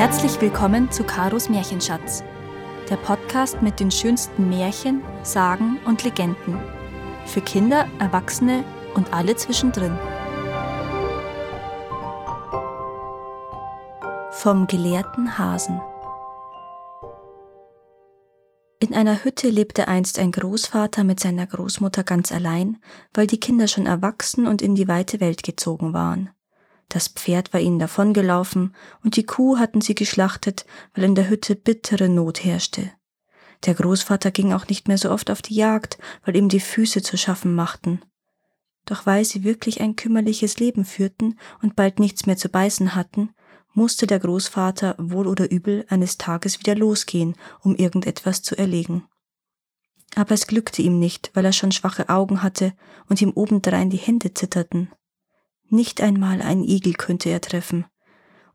Herzlich willkommen zu Karos Märchenschatz, der Podcast mit den schönsten Märchen, Sagen und Legenden. Für Kinder, Erwachsene und alle zwischendrin. Vom gelehrten Hasen. In einer Hütte lebte einst ein Großvater mit seiner Großmutter ganz allein, weil die Kinder schon erwachsen und in die weite Welt gezogen waren. Das Pferd war ihnen davongelaufen und die Kuh hatten sie geschlachtet, weil in der Hütte bittere Not herrschte. Der Großvater ging auch nicht mehr so oft auf die Jagd, weil ihm die Füße zu schaffen machten. Doch weil sie wirklich ein kümmerliches Leben führten und bald nichts mehr zu beißen hatten, musste der Großvater wohl oder übel eines Tages wieder losgehen, um irgendetwas zu erlegen. Aber es glückte ihm nicht, weil er schon schwache Augen hatte und ihm obendrein die Hände zitterten. Nicht einmal ein Igel könnte er treffen.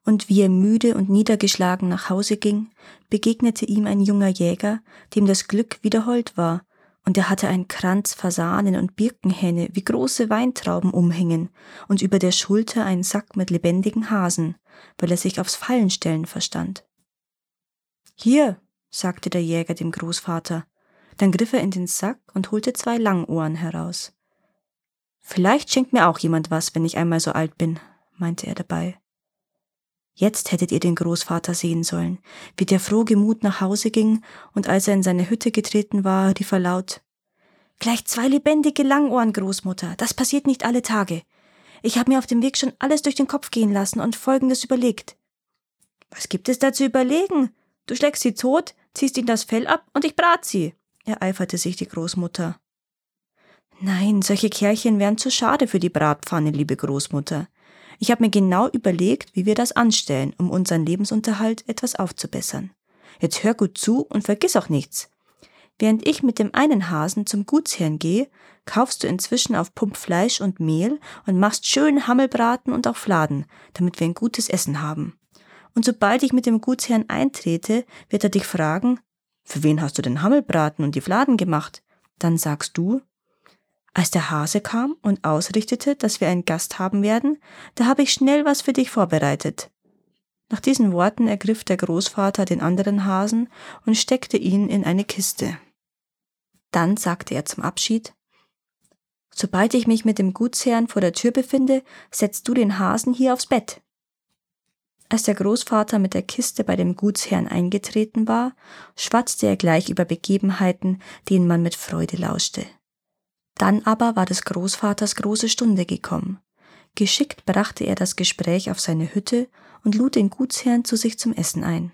Und wie er müde und niedergeschlagen nach Hause ging, begegnete ihm ein junger Jäger, dem das Glück wieder hold war, und er hatte einen Kranz Fasanen und Birkenhähne wie große Weintrauben umhängen und über der Schulter einen Sack mit lebendigen Hasen, weil er sich aufs Fallenstellen verstand. Hier, sagte der Jäger dem Großvater, dann griff er in den Sack und holte zwei Langohren heraus. Vielleicht schenkt mir auch jemand was, wenn ich einmal so alt bin, meinte er dabei. Jetzt hättet ihr den Großvater sehen sollen, wie der frohgemut nach Hause ging, und als er in seine Hütte getreten war, rief er laut Gleich zwei lebendige Langohren, Großmutter, das passiert nicht alle Tage. Ich habe mir auf dem Weg schon alles durch den Kopf gehen lassen und folgendes überlegt. Was gibt es da zu überlegen? Du schlägst sie tot, ziehst ihnen das Fell ab und ich brat sie, ereiferte sich die Großmutter. Nein, solche Kerlchen wären zu schade für die Bratpfanne, liebe Großmutter. Ich habe mir genau überlegt, wie wir das anstellen, um unseren Lebensunterhalt etwas aufzubessern. Jetzt hör gut zu und vergiss auch nichts. Während ich mit dem einen Hasen zum Gutsherrn gehe, kaufst du inzwischen auf Pump Fleisch und Mehl und machst schön Hammelbraten und auch Fladen, damit wir ein gutes Essen haben. Und sobald ich mit dem Gutsherrn eintrete, wird er dich fragen, für wen hast du den Hammelbraten und die Fladen gemacht? Dann sagst du, als der Hase kam und ausrichtete, dass wir einen Gast haben werden, da habe ich schnell was für dich vorbereitet. Nach diesen Worten ergriff der Großvater den anderen Hasen und steckte ihn in eine Kiste. Dann sagte er zum Abschied Sobald ich mich mit dem Gutsherrn vor der Tür befinde, setzt du den Hasen hier aufs Bett. Als der Großvater mit der Kiste bei dem Gutsherrn eingetreten war, schwatzte er gleich über Begebenheiten, denen man mit Freude lauschte. Dann aber war des Großvaters große Stunde gekommen. Geschickt brachte er das Gespräch auf seine Hütte und lud den Gutsherrn zu sich zum Essen ein.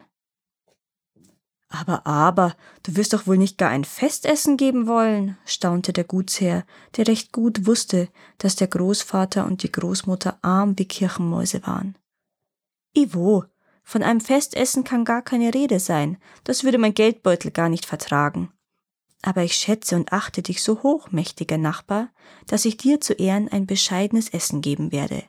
Aber, aber, du wirst doch wohl nicht gar ein Festessen geben wollen, staunte der Gutsherr, der recht gut wusste, dass der Großvater und die Großmutter arm wie Kirchenmäuse waren. Iwo, von einem Festessen kann gar keine Rede sein, das würde mein Geldbeutel gar nicht vertragen aber ich schätze und achte dich so hoch, mächtiger Nachbar, dass ich dir zu Ehren ein bescheidenes Essen geben werde.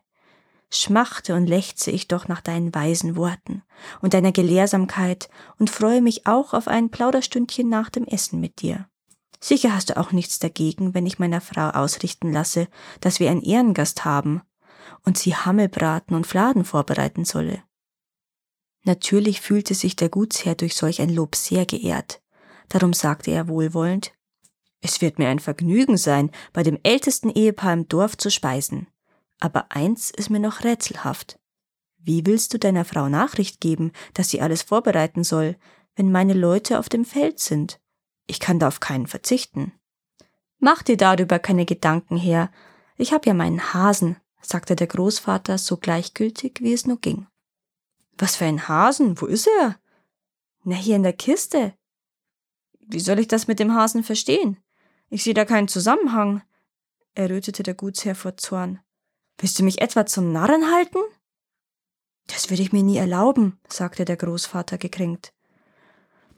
Schmachte und lechze ich doch nach deinen weisen Worten und deiner Gelehrsamkeit und freue mich auch auf ein Plauderstündchen nach dem Essen mit dir. Sicher hast du auch nichts dagegen, wenn ich meiner Frau ausrichten lasse, dass wir einen Ehrengast haben und sie Hammelbraten und Fladen vorbereiten solle. Natürlich fühlte sich der Gutsherr durch solch ein Lob sehr geehrt, Darum sagte er wohlwollend, es wird mir ein Vergnügen sein, bei dem ältesten Ehepaar im Dorf zu speisen. Aber eins ist mir noch rätselhaft. Wie willst du deiner Frau Nachricht geben, dass sie alles vorbereiten soll, wenn meine Leute auf dem Feld sind? Ich kann da auf keinen verzichten. Mach dir darüber keine Gedanken her. Ich hab ja meinen Hasen, sagte der Großvater so gleichgültig, wie es nur ging. Was für ein Hasen? Wo ist er? Na, hier in der Kiste. Wie soll ich das mit dem Hasen verstehen? Ich sehe da keinen Zusammenhang, errötete der Gutsherr vor Zorn. Willst du mich etwa zum Narren halten? Das würde ich mir nie erlauben, sagte der Großvater gekränkt.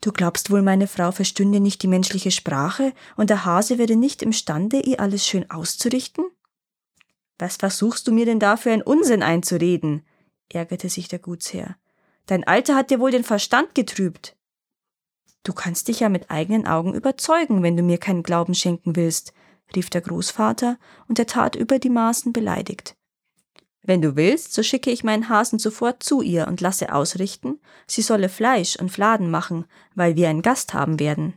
Du glaubst wohl, meine Frau verstünde nicht die menschliche Sprache und der Hase wäre nicht imstande, ihr alles schön auszurichten? Was versuchst du mir denn da für einen Unsinn einzureden? ärgerte sich der Gutsherr. Dein Alter hat dir wohl den Verstand getrübt. Du kannst dich ja mit eigenen Augen überzeugen, wenn du mir keinen Glauben schenken willst, rief der Großvater, und er tat über die Maßen beleidigt. Wenn du willst, so schicke ich meinen Hasen sofort zu ihr und lasse ausrichten, sie solle Fleisch und Fladen machen, weil wir einen Gast haben werden.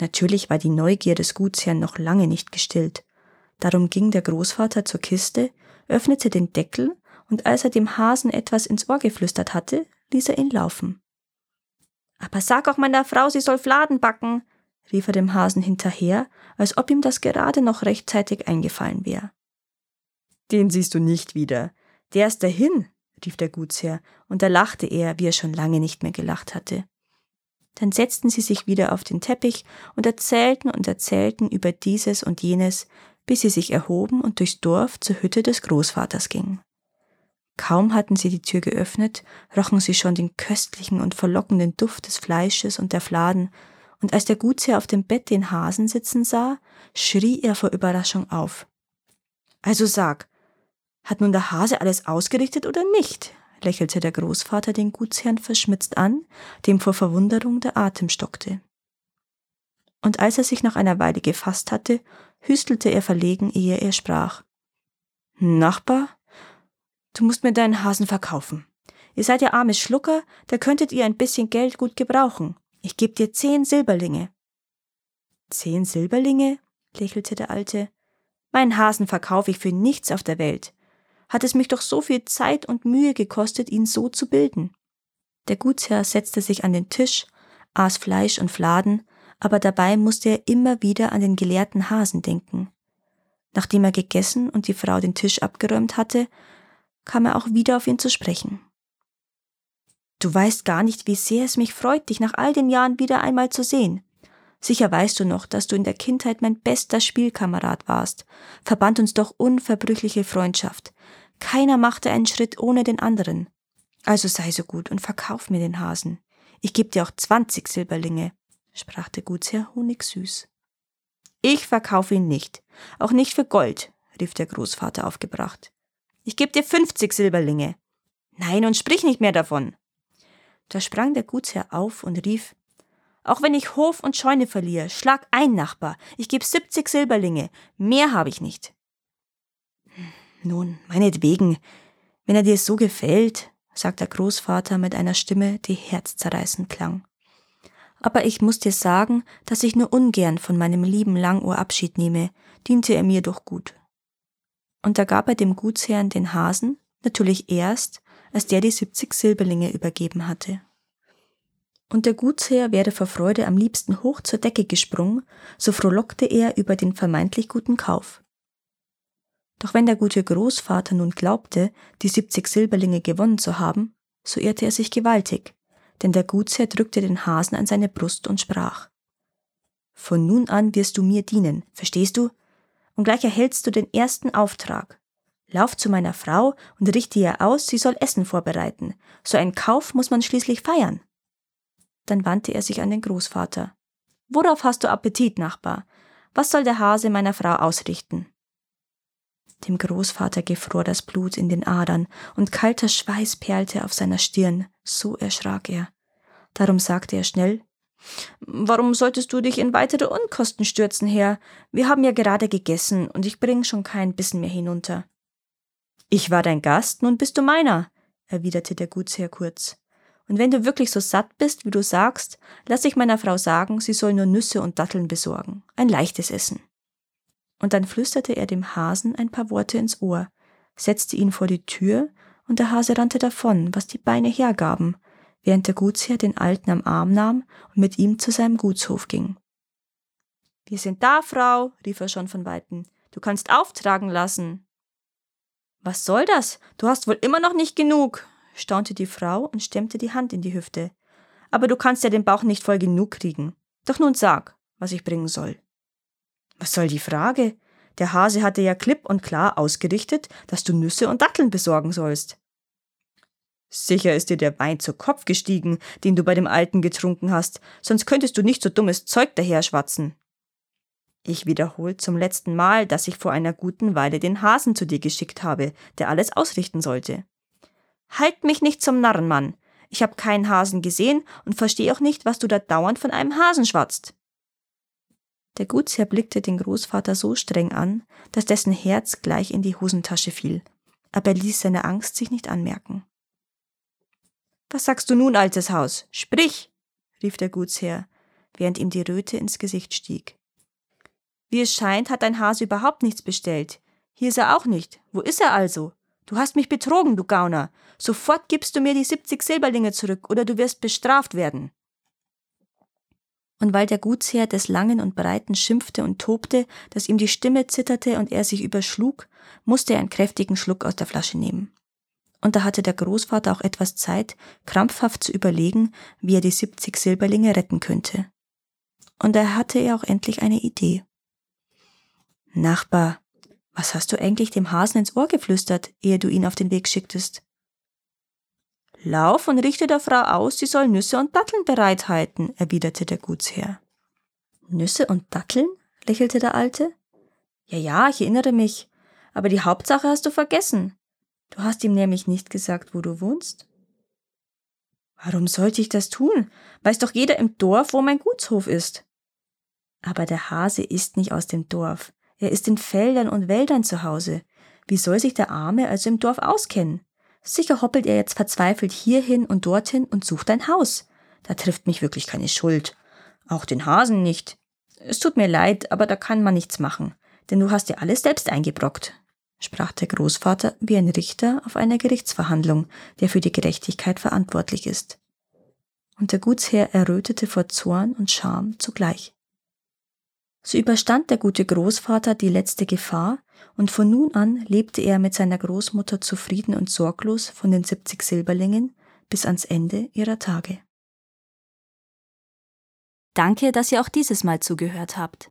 Natürlich war die Neugier des Gutsherrn noch lange nicht gestillt. Darum ging der Großvater zur Kiste, öffnete den Deckel und als er dem Hasen etwas ins Ohr geflüstert hatte, ließ er ihn laufen. Aber sag auch meiner Frau, sie soll Fladen backen, rief er dem Hasen hinterher, als ob ihm das gerade noch rechtzeitig eingefallen wäre. Den siehst du nicht wieder. Der ist dahin, rief der Gutsherr, und da lachte er, wie er schon lange nicht mehr gelacht hatte. Dann setzten sie sich wieder auf den Teppich und erzählten und erzählten über dieses und jenes, bis sie sich erhoben und durchs Dorf zur Hütte des Großvaters gingen. Kaum hatten sie die Tür geöffnet, rochen sie schon den köstlichen und verlockenden Duft des Fleisches und der Fladen, und als der Gutsherr auf dem Bett den Hasen sitzen sah, schrie er vor Überraschung auf. Also sag, hat nun der Hase alles ausgerichtet oder nicht? lächelte der Großvater den Gutsherrn verschmitzt an, dem vor Verwunderung der Atem stockte. Und als er sich nach einer Weile gefasst hatte, hüstelte er verlegen, ehe er sprach. Nachbar, du musst mir deinen Hasen verkaufen. Ihr seid ja arme Schlucker, da könntet ihr ein bisschen Geld gut gebrauchen. Ich geb dir zehn Silberlinge. Zehn Silberlinge? lächelte der Alte. Meinen Hasen verkaufe ich für nichts auf der Welt hat es mich doch so viel Zeit und Mühe gekostet, ihn so zu bilden. Der Gutsherr setzte sich an den Tisch, aß Fleisch und Fladen, aber dabei musste er immer wieder an den gelehrten Hasen denken. Nachdem er gegessen und die Frau den Tisch abgeräumt hatte, kam er auch wieder auf ihn zu sprechen. Du weißt gar nicht, wie sehr es mich freut, dich nach all den Jahren wieder einmal zu sehen. Sicher weißt du noch, dass du in der Kindheit mein bester Spielkamerad warst, verband uns doch unverbrüchliche Freundschaft. Keiner machte einen Schritt ohne den anderen. Also sei so gut und verkauf mir den Hasen. Ich geb dir auch zwanzig Silberlinge, sprach der Gutsherr honigsüß. Ich verkaufe ihn nicht, auch nicht für Gold, rief der Großvater aufgebracht. Ich geb dir fünfzig Silberlinge. Nein, und sprich nicht mehr davon. Da sprang der Gutsherr auf und rief, auch wenn ich Hof und Scheune verliere, schlag ein, Nachbar. Ich gebe 70 Silberlinge. Mehr habe ich nicht. Nun, meinetwegen, wenn er dir so gefällt, sagt der Großvater mit einer Stimme, die herzzerreißend klang. Aber ich muss dir sagen, dass ich nur ungern von meinem lieben Langohr Abschied nehme, diente er mir doch gut. Und da gab er dem Gutsherrn den Hasen, natürlich erst, als der die 70 Silberlinge übergeben hatte und der Gutsherr wäre vor Freude am liebsten hoch zur Decke gesprungen, so frohlockte er über den vermeintlich guten Kauf. Doch wenn der gute Großvater nun glaubte, die 70 Silberlinge gewonnen zu haben, so irrte er sich gewaltig, denn der Gutsherr drückte den Hasen an seine Brust und sprach Von nun an wirst du mir dienen, verstehst du? Und gleich erhältst du den ersten Auftrag. Lauf zu meiner Frau und richte ihr aus, sie soll Essen vorbereiten. So einen Kauf muss man schließlich feiern. Dann wandte er sich an den Großvater. Worauf hast du Appetit, Nachbar? Was soll der Hase meiner Frau ausrichten? Dem Großvater gefror das Blut in den Adern und kalter Schweiß perlte auf seiner Stirn, so erschrak er. Darum sagte er schnell Warum solltest du dich in weitere Unkosten stürzen, Herr? Wir haben ja gerade gegessen und ich bring schon keinen Bissen mehr hinunter. Ich war dein Gast, nun bist du meiner, erwiderte der Gutsherr kurz. Und wenn du wirklich so satt bist, wie du sagst, lass ich meiner Frau sagen, sie soll nur Nüsse und Datteln besorgen. Ein leichtes Essen. Und dann flüsterte er dem Hasen ein paar Worte ins Ohr, setzte ihn vor die Tür, und der Hase rannte davon, was die Beine hergaben, während der Gutsherr den Alten am Arm nahm und mit ihm zu seinem Gutshof ging. Wir sind da, Frau, rief er schon von weitem. Du kannst auftragen lassen. Was soll das? Du hast wohl immer noch nicht genug, staunte die Frau und stemmte die Hand in die Hüfte. Aber du kannst ja den Bauch nicht voll genug kriegen. Doch nun sag, was ich bringen soll. Was soll die Frage? Der Hase hatte ja klipp und klar ausgerichtet, dass du Nüsse und Datteln besorgen sollst. Sicher ist dir der Wein zu Kopf gestiegen, den du bei dem Alten getrunken hast, sonst könntest du nicht so dummes Zeug daherschwatzen. Ich wiederhole zum letzten Mal, dass ich vor einer guten Weile den Hasen zu dir geschickt habe, der alles ausrichten sollte. Halt mich nicht zum Narren, Mann. Ich habe keinen Hasen gesehen und verstehe auch nicht, was du da dauernd von einem Hasen schwatzt. Der Gutsherr blickte den Großvater so streng an, dass dessen Herz gleich in die Hosentasche fiel. aber er ließ seine Angst sich nicht anmerken. Was sagst du nun, altes Haus? Sprich! rief der Gutsherr, während ihm die Röte ins Gesicht stieg. Wie es scheint, hat dein Hase überhaupt nichts bestellt. Hier ist er auch nicht. Wo ist er also? Du hast mich betrogen, du Gauner. Sofort gibst du mir die 70 Silberlinge zurück oder du wirst bestraft werden. Und weil der Gutsherr des Langen und Breiten schimpfte und tobte, dass ihm die Stimme zitterte und er sich überschlug, musste er einen kräftigen Schluck aus der Flasche nehmen. Und da hatte der Großvater auch etwas Zeit, krampfhaft zu überlegen, wie er die 70 Silberlinge retten könnte. Und da hatte er auch endlich eine Idee. Nachbar, was hast du eigentlich dem Hasen ins Ohr geflüstert, ehe du ihn auf den Weg schicktest? Lauf und richte der Frau aus, sie soll Nüsse und Datteln bereithalten, erwiderte der Gutsherr. Nüsse und Datteln? lächelte der Alte. Ja, ja, ich erinnere mich. Aber die Hauptsache hast du vergessen. Du hast ihm nämlich nicht gesagt, wo du wohnst. Warum sollte ich das tun? Weiß doch jeder im Dorf, wo mein Gutshof ist. Aber der Hase ist nicht aus dem Dorf. Er ist in Feldern und Wäldern zu Hause. Wie soll sich der Arme also im Dorf auskennen? Sicher hoppelt er jetzt verzweifelt hierhin und dorthin und sucht ein Haus. Da trifft mich wirklich keine Schuld. Auch den Hasen nicht. Es tut mir leid, aber da kann man nichts machen, denn du hast dir alles selbst eingebrockt, sprach der Großvater wie ein Richter auf einer Gerichtsverhandlung, der für die Gerechtigkeit verantwortlich ist. Und der Gutsherr errötete vor Zorn und Scham zugleich. So überstand der gute Großvater die letzte Gefahr, und von nun an lebte er mit seiner Großmutter zufrieden und sorglos von den 70 Silberlingen bis ans Ende ihrer Tage. Danke, dass ihr auch dieses Mal zugehört habt.